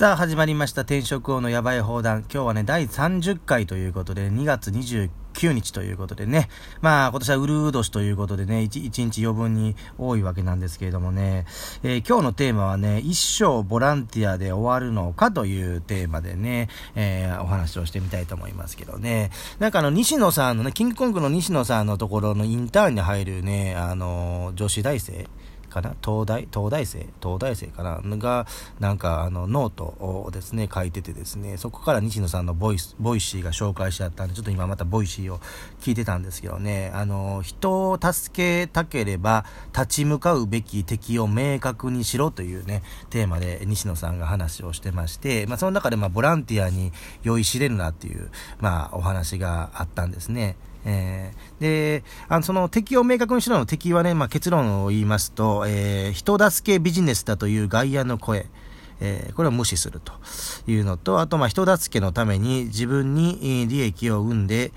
さあ始まりました転職王のやばい放談。今日はね、第30回ということで、2月29日ということでね、まあ今年はウルー年ということでね、1, 1日余分に多いわけなんですけれどもね、えー、今日のテーマはね、一生ボランティアで終わるのかというテーマでね、えー、お話をしてみたいと思いますけどね、なんかあの、西野さんのね、キングコングの西野さんのところのインターンに入るね、あの、女子大生、かな？東大、東大生？東大生かな？が、なんかあのノートをですね、書いててですね、そこから西野さんのボイス、 Voicy が紹介しちゃったんで、ちょっと今また Voicy を聞いてたんですけどね、あの、人を助けたければ立ち向かうべき敵を明確にしろというね、テーマで西野さんが話をしてまして、まあその中でまボランティアに酔いしれるなっていう、まあお話があったんですね。えー、で、あの、その敵を明確にしろの敵はね、まあ、結論を言いますと、えー、人助けビジネスだという外野の声、えー、これを無視するというのと、あと、まあ、人助けのために自分に利益を生んで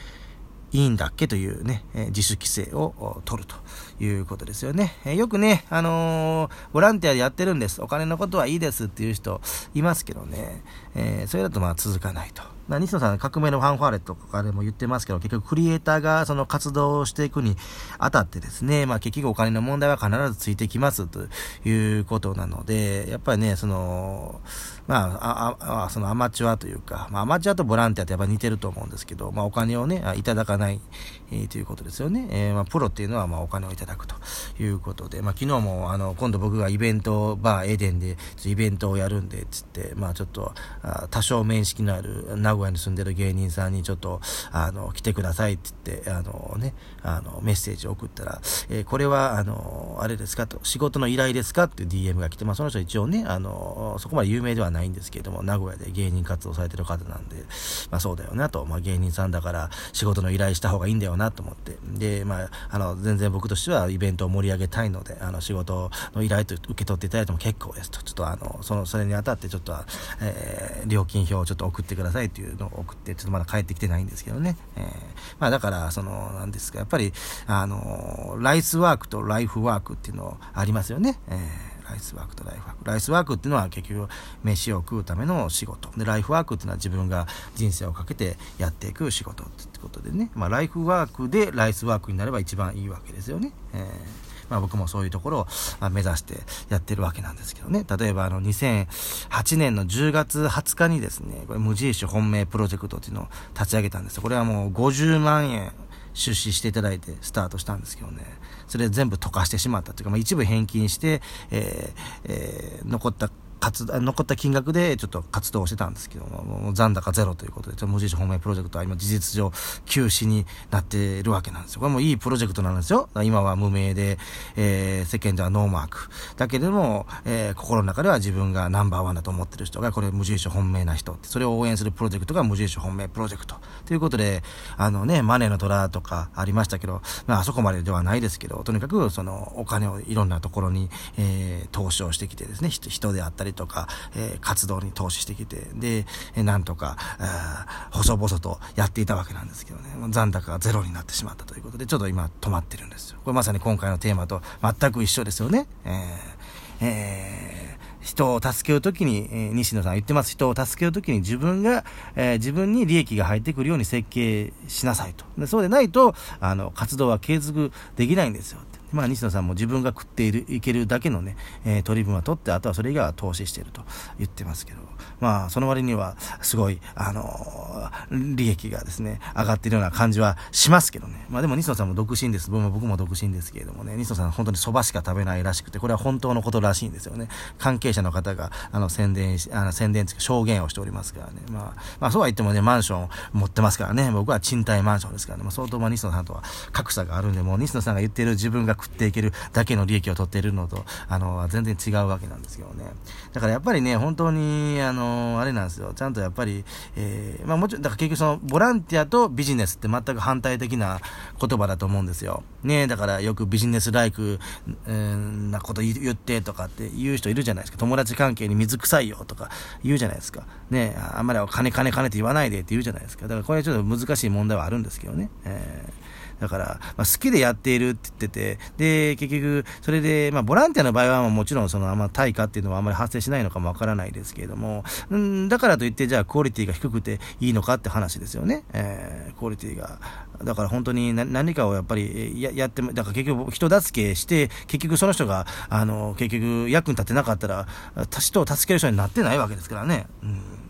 いいんだっけというね、え自主規制を取るということですよね。えよくね、あのボランティアでやってるんです。お金のことはいいですっていう人いますけどね、えそれだとまあ続かないと。西野さん、革命のファンファーレとかでも言ってますけど、結局クリエイターがその活動をしていくにあたってですね、まあ結局お金の問題は必ずついてきますということなので、やっぱりね、その、まあ、ああそのアマチュアというか、まあ、アマチュアとボランティアってやっぱ似てると思うんですけど、まあ、お金をね、いただかない、えー、ということですよね。えー、まあ、プロっていうのは、まあ、お金をいただくということで、まあ、昨日も、あの、今度僕がイベント、バーエデンで、イベントをやるんで、つって、まあ、ちょっと、あ多少面識のある、名古屋に住んでる芸人さんにちょっと、あの、来てくださいって言って、あのね、あの、メッセージを送ったら、えー、これは、あの、あれですかと、仕事の依頼ですかっていう DM が来て、まあ、その人一応ね、あの、そこまで有名ではないないんですけれども、名古屋で芸人活動されてる方なんで、まあそうだよなと、まあ芸人さんだから仕事の依頼した方がいいんだよなと思って、で、まあ、あの、全然僕としてはイベントを盛り上げたいので、あの、仕事の依頼と受け取っていただいても結構ですと、ちょっとあの、その、それにあたってちょっと、えー、料金表をちょっと送ってくださいっていうのを送って、ちょっとまだ帰ってきてないんですけどね。えー、まあだから、その、なんですか、やっぱり、あの、ライスワークとライフワークっていうのありますよね。えーライスワークとライフワーク。ライスワークっていうのは結局飯を食うための仕事。で、ライフワークっていうのは自分が人生をかけてやっていく仕事ってことでね。まあ、ライフワークでライスワークになれば一番いいわけですよね。えーまあ、僕もそういうところを、ま目指してやってるわけなんですけどね。例えばあの2008年の10月20日にですね、これ無印本命プロジェクトっていうのを立ち上げたんですこれはもう50万円出資していただいてスタートしたんですけどね。それ全部溶かしてしまったというか、まあ、一部返金して、えーえー、残った活残った金額でちょっと活動をしてたんですけども、残高ゼロということで、無印本命プロジェクトは今事実上休止になっているわけなんですよ。これもいいプロジェクトなんですよ。今は無名で、えー、世間ではノーマーク。だけれども、えー、心の中では自分がナンバーワンだと思ってる人が、これ無印本命な人って、それを応援するプロジェクトが無印本命プロジェクト。ということで、あのね、マネーの虎とかありましたけど、まあ、あそこまでではないですけど、とにかく、その、お金をいろんなところに、えー、投資をしてきてですね、人であったりとか、えー活動に投資してきて、で、なんとか、細々とやっていたわけなんですけどね、残高がゼロになってしまったということで、ちょっと今止まってるんですよ。これまさに今回のテーマと全く一緒ですよね。えーえー人を助けるときに、えー、西野さん言ってます。人を助けるときに自分が、えー、自分に利益が入ってくるように設計しなさいと。でそうでないと、あの、活動は継続できないんですよ。まあ、西野さんも自分が食っている、いけるだけのね、えー、取り分は取って、あとはそれ以外は投資していると言ってますけど、まあ、その割には、すごい、あのー、利益がですね、上がっているような感じはしますけどね。まあでも西野さんも独身です。僕も僕も独身ですけれどもね、西野さん本当に蕎麦しか食べないらしくて、これは本当のことらしいんですよね。関係者の方が、あの、宣伝し、あの、宣伝つく証言をしておりますからね。まあ、まあそうは言ってもね、マンション持ってますからね、僕は賃貸マンションですからね、まあ相当まあ西野さんとは格差があるんで、もう西野さんが言っている自分が食っていけるだけの利益を取っているのと、あの、全然違うわけなんですけどね。だからやっぱりね、本当に、あの、あれなんですよ。ちゃんとやっぱり、えー、まあもちろん、だから結局その、ボランティアとビジネスって全く反対的な言葉だと思うんですよ。ねだからよくビジネスライク、えー、なこと言ってとかって言う人いるじゃないですか。友達関係に水臭いよとか言うじゃないですか。ねあんまりお金金金って言わないでって言うじゃないですか。だからこれはちょっと難しい問題はあるんですけどね。えーだから、まあ、好きでやっているって言ってて、で、結局、それで、まあ、ボランティアの場合はもちろん、その、あんま対価っていうのはあんまり発生しないのかもわからないですけれども、うん、だからといって、じゃあ、クオリティが低くていいのかって話ですよね。えー、クオリティが。だから本当に何かをやっぱりややって、だから結局人助けして、結局その人が、あの、結局役に立てなかったら、人を助ける人になってないわけですからね。うん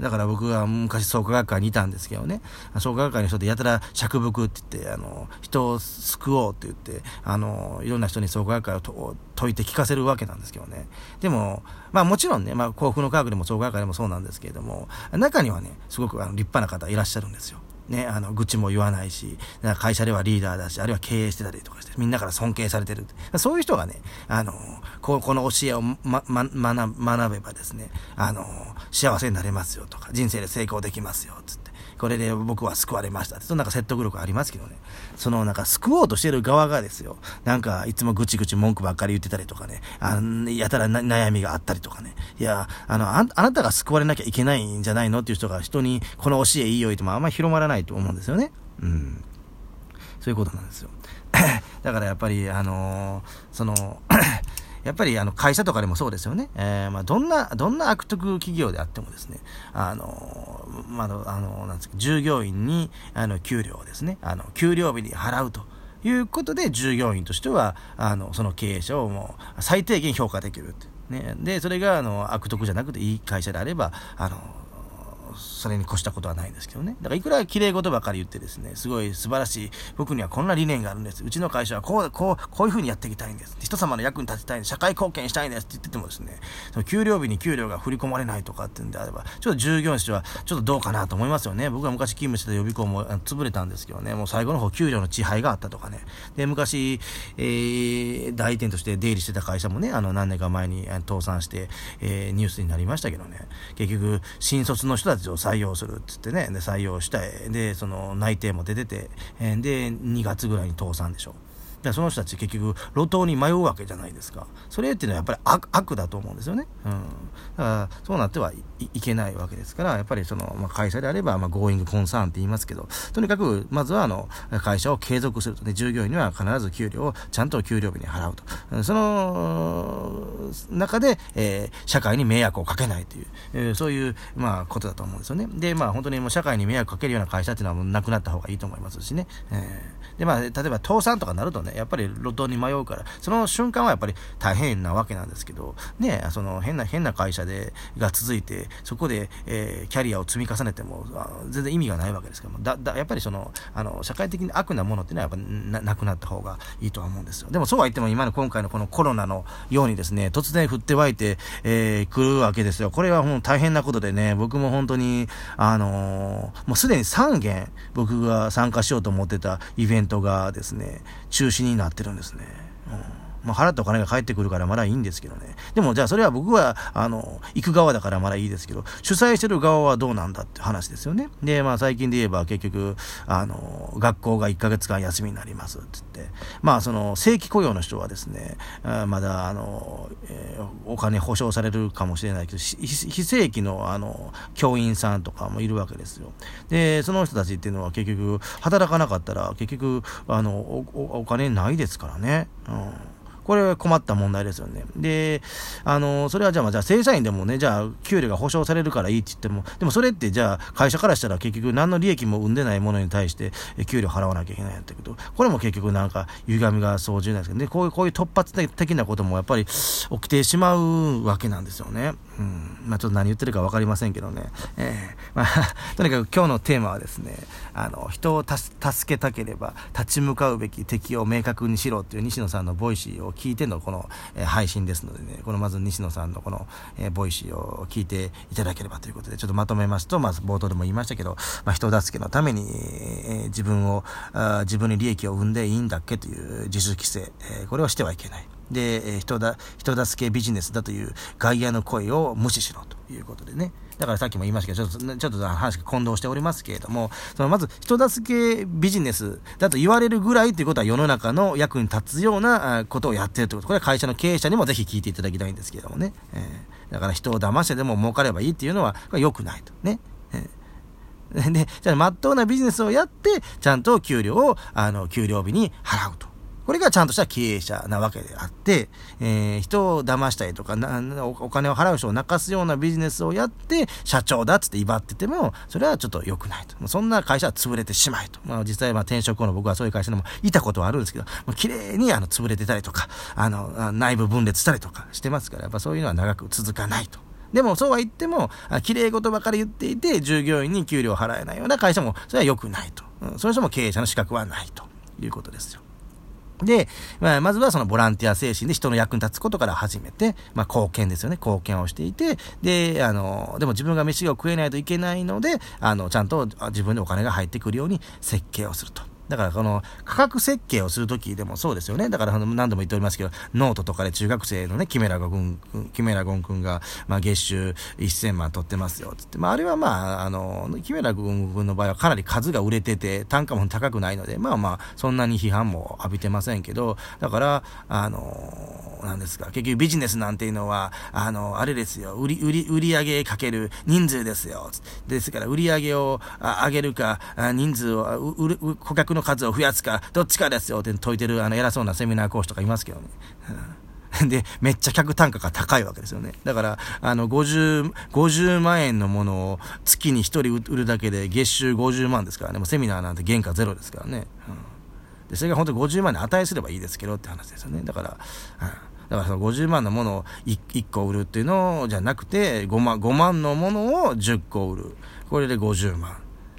だから僕は昔創価学会にいたんですけどね、創価学会の人でやたら釈伏って言って、あの、人を救おうって言って、あの、いろんな人に創価学会を解いて聞かせるわけなんですけどね。でも、まあもちろんね、まあ幸福の科学でも創価学会でもそうなんですけれども、中にはね、すごくあの立派な方いらっしゃるんですよ。ね、あの、愚痴も言わないし、会社ではリーダーだし、あるいは経営してたりとかして、みんなから尊敬されてる。そういう人がね、あの、ここの教えをま、ま、学べばですね、あの、幸せになれますよとか、人生で成功できますよ、つって。これで僕は救われましたって。そのなんか説得力ありますけどね。そのなんか救おうとしてる側がですよ。なんかいつもぐちぐち文句ばっかり言ってたりとかね。あやたら悩みがあったりとかね。いや、あの、あなたが救われなきゃいけないんじゃないのっていう人が人にこの教えいいよ言ってもあんまり広まらないと思うんですよね。うん。そういうことなんですよ。だからやっぱり、あのー、そのやっぱりあの会社とかでもそうですよね。えー、まあ、どんな、どんな悪徳企業であってもですね、あの、まあ、あの、なんですか、従業員に、あの、給料をですね、あの、給料日に払うと。いうことで、従業員としては、あの、その経営者をもう最低限評価できるってね。で、それが、あの、悪徳じゃなくていい会社であれば、あの、それに越したことはないんですけどね。だからいくら綺麗事ばかり言ってですね、すごい素晴らしい、僕にはこんな理念があるんです。うちの会社はこう、こう、こういう風にやっていきたいんです。人様の役に立ちたいんです。社会貢献したいんですって言っててもですね、その給料日に給料が振り込まれないとかっていうんであれば、ちょっと従業員としてはちょっとどうかなと思いますよね。僕が昔勤務してた予備校も潰れたんですけどね、もう最後の方給料の遅配があったとかね。で、昔、えー、代理店として出入りしてた会社もね、あの何年か前に倒産して、えー、ニュースになりましたけどね、結局、新卒の人たちを採用するっつってね、で、採用した、で、その内定も出てて、で、2月ぐらいに倒産でしょ。でその人たち結局路頭に迷うわけじゃないですか。それっていうのはやっぱり悪悪だと思うんですよね、うん、だからそうなってはいけないわけですからやっぱりその、まあ、会社であれば、まあ、ゴーイングコンサーンって言いますけどとにかくまずはあの会社を継続すると、ね、従業員には必ず給料をちゃんと給料日に払うと。その中で、えー、社会に迷惑をかけないという、えー、そういう、まあ、ことだと思うんですよね。でまあ本当にもう社会に迷惑かけるような会社っていうのはもうなくなった方がいいと思いますしね、えー、でまあ例えば倒産とかなるとねやっぱり路頭に迷うから、その瞬間はやっぱり大変なわけなんですけど、ね、その変な、変な会社で、が続いて、そこで、えー、キャリアを積み重ねても、全然意味がないわけですけども、だ、だ、やっぱりその、あの、社会的に悪なものっていうのはやっぱななくなった方がいいとは思うんですよ。でもそうは言っても今の今回のこのコロナのようにですね、突然降って湧いて、えー、来るわけですよ。これはもう大変なことでね、僕も本当に、あのー、もうすでに3件僕が参加しようと思ってたイベントがですね、中止になってるんですね。うんまあ、払ったお金が返ってくるからまだいいんですけどね。でも、じゃあそれは僕は、あの、行く側だからまだいいですけど、主催してる側はどうなんだって話ですよね。で、まあ最近で言えば結局、あの、学校が1ヶ月間休みになりますって言って、まあその、正規雇用の人はですね、まだ、あの、えー、お金保証されるかもしれないけど、非正規の、あの、教員さんとかもいるわけですよ。で、その人たちっていうのは結局、働かなかったら、結局、あの、おお金ないですからね。うんこれは困った問題ですよね。で、あの、それはじゃあ、じゃあ正社員でもね、じゃあ、給料が保証されるからいいって言っても、でもそれってじゃあ、会社からしたら結局何の利益も生んでないものに対して、給料払わなきゃいけないんだけど、これも結局なんか、歪みが生じないですけど、で、こういう、こういう突発的なこともやっぱり起きてしまうわけなんですよね。うん。まあちょっと何言ってるか分かりませんけどね。ええー、まあ、とにかく今日のテーマはですね、あの、人を助けたければ、立ち向かうべき敵を明確にしろっていう西野さんの Voicy を聞いてのこの、えー、配信ですのでね、このまず西野さんのこの、えー、 Voicy を聞いていただければということで、ちょっとまとめますと、まず冒頭でも言いましたけど、まあ、人助けのために、えー、自分をあ、自分に利益を生んでいいんだっけという自主規制、えこれをしてはいけない。で、え人だ、人助けビジネスだという外野の声を無視しろということでね。だからさっきも言いましたけど、ちょっと、ちょっと話が混同しておりますけれども、そのまず人助けビジネスだと言われるぐらいということは世の中の役に立つようなことをやってるということ。これは会社の経営者にもぜひ聞いていただきたいんですけれどもね。えー、だから人を騙してでも儲かればいいっていうのは、これ良くないと。ね。えーで、じゃあ、まっとうなビジネスをやって、ちゃんと給料を、あの、給料日に払うと。これがちゃんとした経営者なわけであって、えー、人を騙したりとかお、金を払う人を泣かすようなビジネスをやって、社長だっつって威張ってても、それはちょっと良くないと。そんな会社は潰れてしまいと。まあ実際、まあ転職後の僕はそういう会社でもいたことはあるんですけど、もう綺麗にあの潰れてたりとか、あの、内部分裂したりとかしてますから、やっぱそういうのは長く続かないと。でもそうは言っても、綺麗事ばかり言っていて、従業員に給料を払えないような会社も、それは良くないと。うん、その人も経営者の資格はないということですよ。で、まあ、まずはそのボランティア精神で人の役に立つことから始めて、まあ、貢献ですよね。貢献をしていて、で、あの、でも自分が飯を食えないといけないので、あの、ちゃんと自分でお金が入ってくるように設計をすると。だからこの価格設計をするときでもそうですよね。だから何度も言っておりますけど、ノートとかで中学生のね、キメラゴン君、キメラゴン君が、まあ月収1000万取ってますよ、つって。まああれはまあ、あの、キメラゴン君の場合はかなり数が売れてて、単価も高くないので、まあまあ、そんなに批判も浴びてませんけど、だから、あの、なんですか、結局ビジネスなんていうのは、あの、あれですよ、売り、売り、売り上げかける人数ですよ。ですから、売り上げを上げるか、人数を、売る、顧客の数を増やすか、どっちかですよって説いてる、あの、偉そうなセミナー講師とかいますけどね。で、めっちゃ客単価が高いわけですよね。だから、あの、50、50万円のものを月に1人売るだけで月収50万ですからね。もうセミナーなんて原価ゼロですからね。うん、で、それが本当に50万に値すればいいですけどって話ですよね。だから、うんだからその50万のものを 1, 1個売るっていうのじゃなくて5万、5万のものを10個売る。これで50万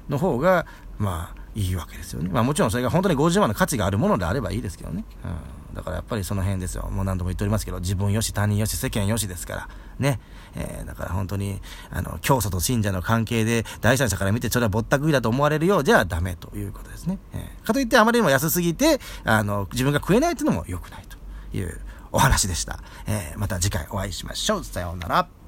の方が、まあ、いいわけですよね。まあもちろんそれが本当に50万の価値があるものであればいいですけどね。うん、だからやっぱりその辺ですよ。もう何度も言っておりますけど、自分よし、他人よし、世間よしですから。ね。えー、だから本当に、あの、教祖と信者の関係で、第三者から見てそれはぼったくりだと思われるようじゃダメということですね。えー、かといってあまりにも安すぎて、あの、自分が食えないっていうのも良くないというお話でした。えー、また次回お会いしましょう。さようなら。